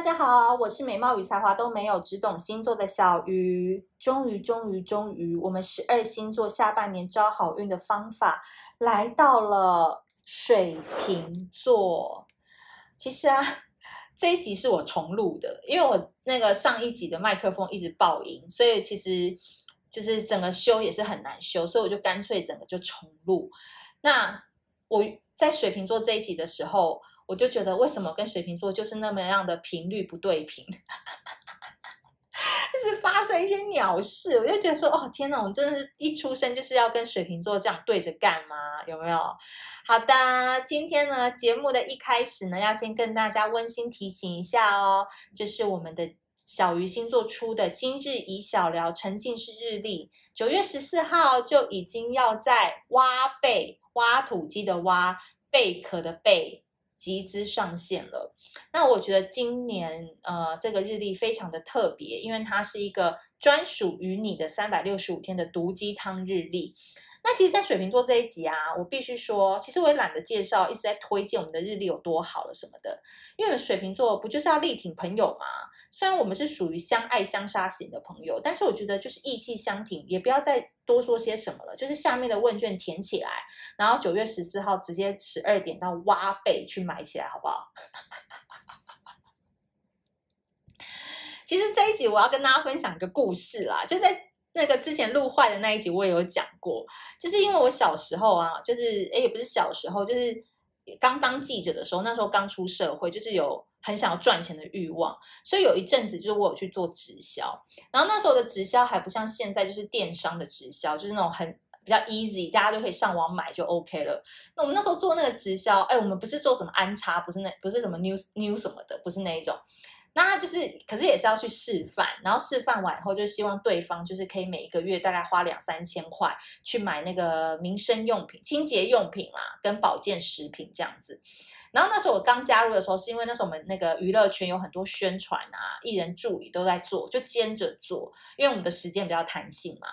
大家好，我是美貌与才华都没有，只懂星座的小鱼。终于，终于，终于，我们十二星座下半年招好运的方法来到了水瓶座。其实啊，这一集是我重录的，因为我那个上一集的麦克风一直爆音，所以其实就是整个修也是很难修，所以我就干脆整个就重录。那我在水瓶座这一集的时候。我就觉得，为什么跟水瓶座就是那么样的频率不对频，一 直发生一些鸟事，我就觉得说，哦天哪，我真的是一出生就是要跟水瓶座这样对着干吗？有没有？好的，今天呢，节目的一开始呢，要先跟大家温馨提醒一下哦，就是我们的小鱼星座出的今日宜小聊沉浸式日历，九月十四号就已经要在挖贝挖土机的挖贝壳的贝。集资上线了，那我觉得今年呃这个日历非常的特别，因为它是一个专属于你的三百六十五天的毒鸡汤日历。那其实，在水瓶座这一集啊，我必须说，其实我也懒得介绍，一直在推荐我们的日历有多好了什么的。因为水瓶座不就是要力挺朋友吗？虽然我们是属于相爱相杀型的朋友，但是我觉得就是义气相挺，也不要再多说些什么了。就是下面的问卷填起来，然后九月十四号直接十二点到挖贝去买起来，好不好？其实这一集我要跟大家分享一个故事啦，就在。那个之前录坏的那一集我也有讲过，就是因为我小时候啊，就是哎也不是小时候，就是刚当记者的时候，那时候刚出社会，就是有很想要赚钱的欲望，所以有一阵子就是我有去做直销，然后那时候的直销还不像现在就是电商的直销，就是那种很比较 easy，大家都可以上网买就 OK 了。那我们那时候做那个直销，哎，我们不是做什么安插，不是那不是什么 news news 什么的，不是那一种。那他就是，可是也是要去示范，然后示范完以后，就希望对方就是可以每一个月大概花两三千块去买那个民生用品、清洁用品啦，跟保健食品这样子。然后那时候我刚加入的时候，是因为那时候我们那个娱乐圈有很多宣传啊，艺人助理都在做，就兼着做，因为我们的时间比较弹性嘛。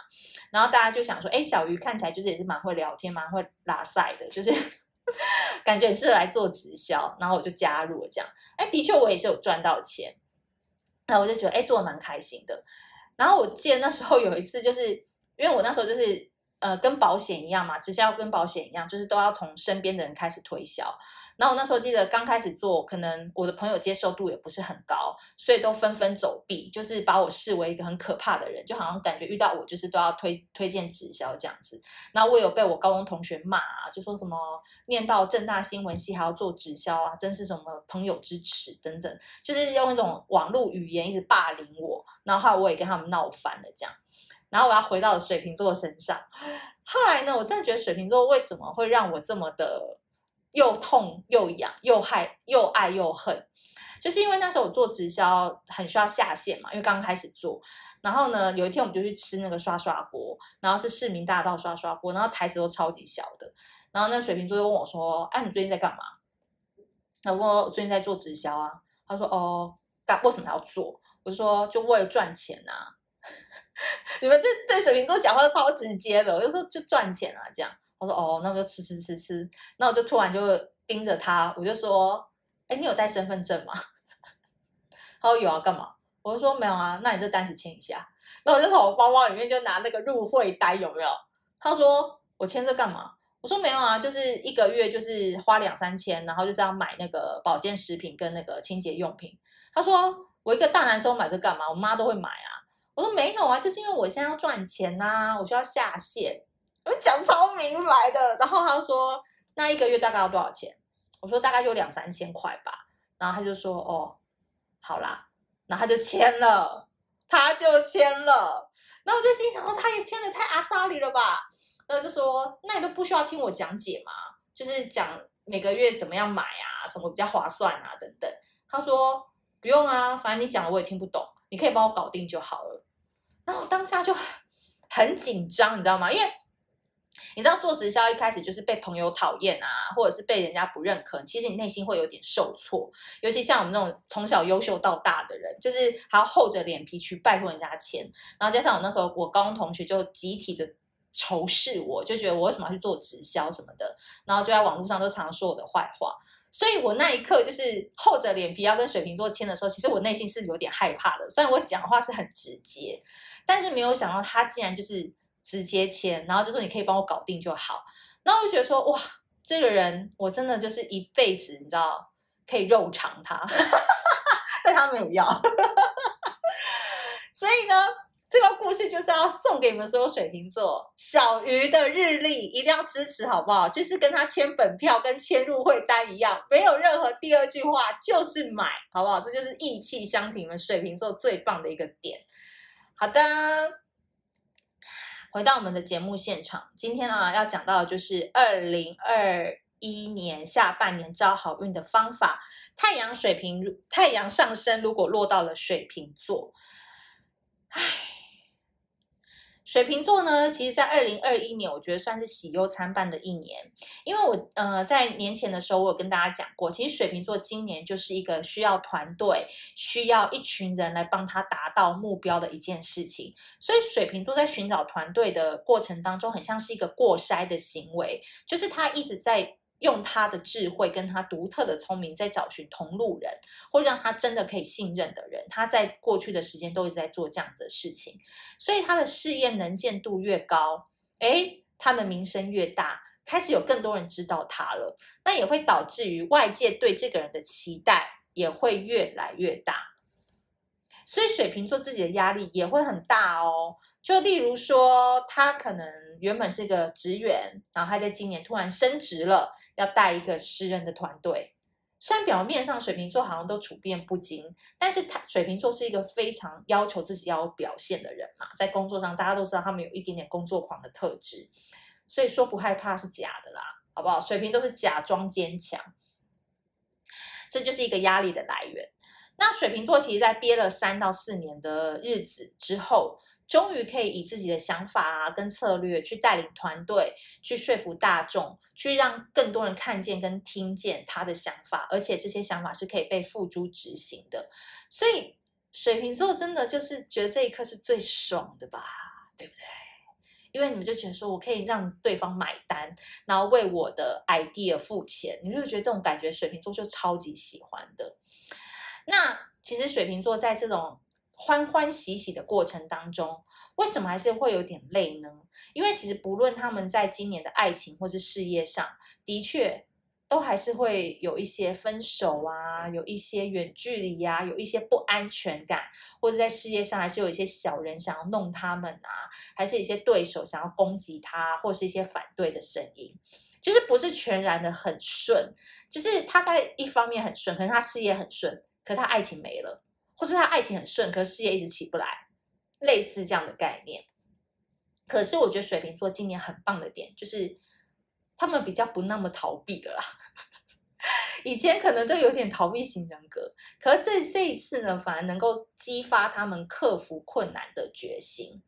然后大家就想说，哎，小鱼看起来就是也是蛮会聊天、蛮会拉赛的，就是。感觉也是来做直销，然后我就加入了这样。哎，的确我也是有赚到钱，那我就觉得哎，做的蛮开心的。然后我记得那时候有一次，就是因为我那时候就是呃跟保险一样嘛，直销跟保险一样，就是都要从身边的人开始推销。然后我那时候记得刚开始做，可能我的朋友接受度也不是很高，所以都纷纷走避，就是把我视为一个很可怕的人，就好像感觉遇到我就是都要推推荐直销这样子。然后我有被我高中同学骂啊，就说什么念到正大新闻系还要做直销啊，真是什么朋友之耻等等，就是用一种网络语言一直霸凌我。然后后来我也跟他们闹翻了这样。然后我要回到水瓶座身上，后来呢，我真的觉得水瓶座为什么会让我这么的。又痛又痒，又害又爱又恨，就是因为那时候我做直销很需要下线嘛，因为刚开始做。然后呢，有一天我们就去吃那个刷刷锅，然后是市民大道刷刷锅，然后台子都超级小的。然后那水瓶座就问我说：“哎，你最近在干嘛？”他问我最近在做直销啊。他说：“哦，干为什么要做？”我就说：“就为了赚钱啊。” 你们这对水瓶座讲话都超直接的，我就说就赚钱啊，这样。我说哦，那我就吃吃吃吃，那我就突然就盯着他，我就说，哎，你有带身份证吗？他说有啊，干嘛？我就说没有啊，那你这单子签一下。然后我就从我包包里面就拿那个入会单，有没有？他说我签这干嘛？我说没有啊，就是一个月就是花两三千，然后就是要买那个保健食品跟那个清洁用品。他说我一个大男生买这干嘛？我妈都会买啊。我说没有啊，就是因为我现在要赚钱呐、我需要下线。我讲超明白的，然后他说那一个月大概要多少钱？我说大概就两三千块吧。然后他就说哦，好啦，然后他就签了，他就签了。然后我就心想哦他也签的太阿莎里了吧？然后就说那你都不需要听我讲解吗？就是讲每个月怎么样买啊，什么比较划算啊等等。他说不用啊，反正你讲的我也听不懂，你可以帮我搞定就好了。然后当下就很紧张，你知道吗？因为你知道做直销一开始就是被朋友讨厌啊，或者是被人家不认可，其实你内心会有点受挫。尤其像我们那种从小优秀到大的人，就是还要厚着脸皮去拜托人家签。然后加上我那时候我高中同学就集体的仇视我，就觉得我为什么要去做直销什么的，然后就在网络上都常常说我的坏话。所以我那一刻就是厚着脸皮要跟水瓶座签的时候，其实我内心是有点害怕的。虽然我讲的话是很直接，但是没有想到他竟然就是直接签，然后就说你可以帮我搞定就好。然后我就觉得说哇，这个人我真的就是一辈子，你知道可以肉偿他，但他没有要。所以呢。这个故事就是要送给你们所有水瓶座小鱼的日历，一定要支持，好不好？就是跟他签本票、跟签入会单一样，没有任何第二句话，就是买，好不好？这就是义气相挺，们水瓶座最棒的一个点。好的，回到我们的节目现场，今天啊要讲到的就是二零二一年下半年招好运的方法。太阳水瓶，太阳上升如果落到了水瓶座，水瓶座呢，其实，在二零二一年，我觉得算是喜忧参半的一年。因为我，呃，在年前的时候，我有跟大家讲过，其实水瓶座今年就是一个需要团队、需要一群人来帮他达到目标的一件事情。所以，水瓶座在寻找团队的过程当中，很像是一个过筛的行为，就是他一直在。用他的智慧跟他独特的聪明，在找寻同路人，或让他真的可以信任的人。他在过去的时间都一直在做这样的事情，所以他的事业能见度越高，诶，他的名声越大，开始有更多人知道他了，那也会导致于外界对这个人的期待也会越来越大。所以水瓶座自己的压力也会很大哦。就例如说，他可能原本是个职员，然后他在今年突然升职了。要带一个十人的团队，虽然表面上水瓶座好像都处变不惊，但是他水瓶座是一个非常要求自己要有表现的人嘛，在工作上大家都知道他们有一点点工作狂的特质，所以说不害怕是假的啦，好不好？水瓶都是假装坚强，这就是一个压力的来源。那水瓶座其实，在憋了三到四年的日子之后。终于可以以自己的想法啊，跟策略去带领团队，去说服大众，去让更多人看见跟听见他的想法，而且这些想法是可以被付诸执行的。所以水瓶座真的就是觉得这一刻是最爽的吧，对不对？因为你们就觉得说我可以让对方买单，然后为我的 idea 付钱，你就觉得这种感觉水瓶座就超级喜欢的。那其实水瓶座在这种。欢欢喜喜的过程当中，为什么还是会有点累呢？因为其实不论他们在今年的爱情或是事业上，的确都还是会有一些分手啊，有一些远距离、啊，有一些不安全感，或者在事业上还是有一些小人想要弄他们啊，还是一些对手想要攻击他，或是一些反对的声音，就是不是全然的很顺，就是他在一方面很顺，可能他事业很顺，可他爱情没了。或是他爱情很顺，可是事业一直起不来，类似这样的概念。可是我觉得水瓶座今年很棒的点，就是他们比较不那么逃避了啦。以前可能都有点逃避型人格，可是这这一次呢，反而能够激发他们克服困难的决心。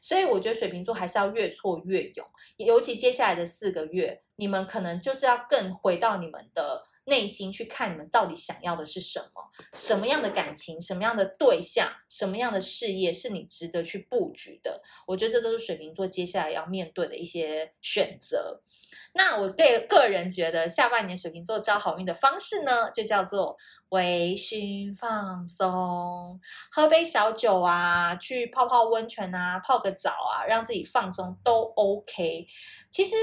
所以我觉得水瓶座还是要越挫越勇，尤其接下来的四个月，你们可能就是要更回到你们的。内心去看你们到底想要的是什么，什么样的感情，什么样的对象，什么样的事业是你值得去布局的？我觉得这都是水瓶座接下来要面对的一些选择。那我对个人觉得，下半年水瓶座招好运的方式呢，就叫做微醺放松，喝杯小酒啊，去泡泡温泉啊，泡个澡啊，让自己放松都 OK。其实。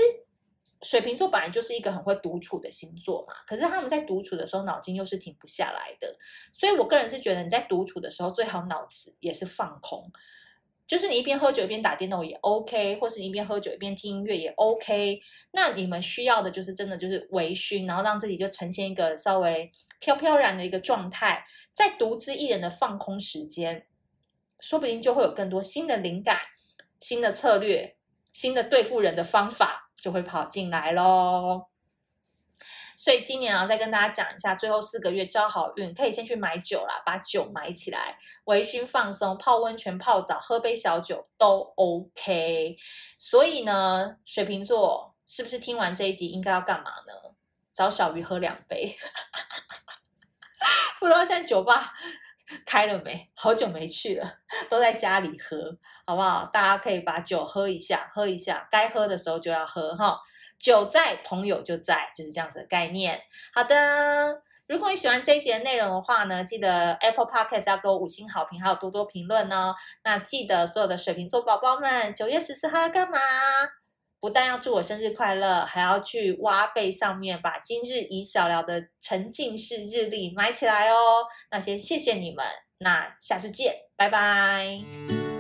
水瓶座本来就是一个很会独处的星座嘛，可是他们在独处的时候，脑筋又是停不下来的。所以我个人是觉得，你在独处的时候，最好脑子也是放空，就是你一边喝酒一边打电动也 OK，或是你一边喝酒一边听音乐也 OK。那你们需要的就是真的就是微醺，然后让自己就呈现一个稍微飘飘然的一个状态，在独自一人的放空时间，说不定就会有更多新的灵感、新的策略、新的对付人的方法。就会跑进来喽，所以今年啊，再跟大家讲一下，最后四个月招好运，可以先去买酒啦，把酒买起来，微醺放松，泡温泉、泡澡，喝杯小酒都 OK。所以呢，水瓶座是不是听完这一集应该要干嘛呢？找小鱼喝两杯。不知道现在酒吧开了没？好久没去了，都在家里喝，好不好？大家可以把酒喝一下，喝一下，该喝的时候就要喝哈。酒在，朋友就在，就是这样子的概念。好的，如果你喜欢这一节的内容的话呢，记得 Apple Podcast 要给我五星好评，还有多多评论哦。那记得所有的水瓶座宝宝们，九月十四号要干嘛？不但要祝我生日快乐，还要去挖贝上面把今日宜小聊的沉浸式日历买起来哦。那先谢谢你们，那下次见，拜拜。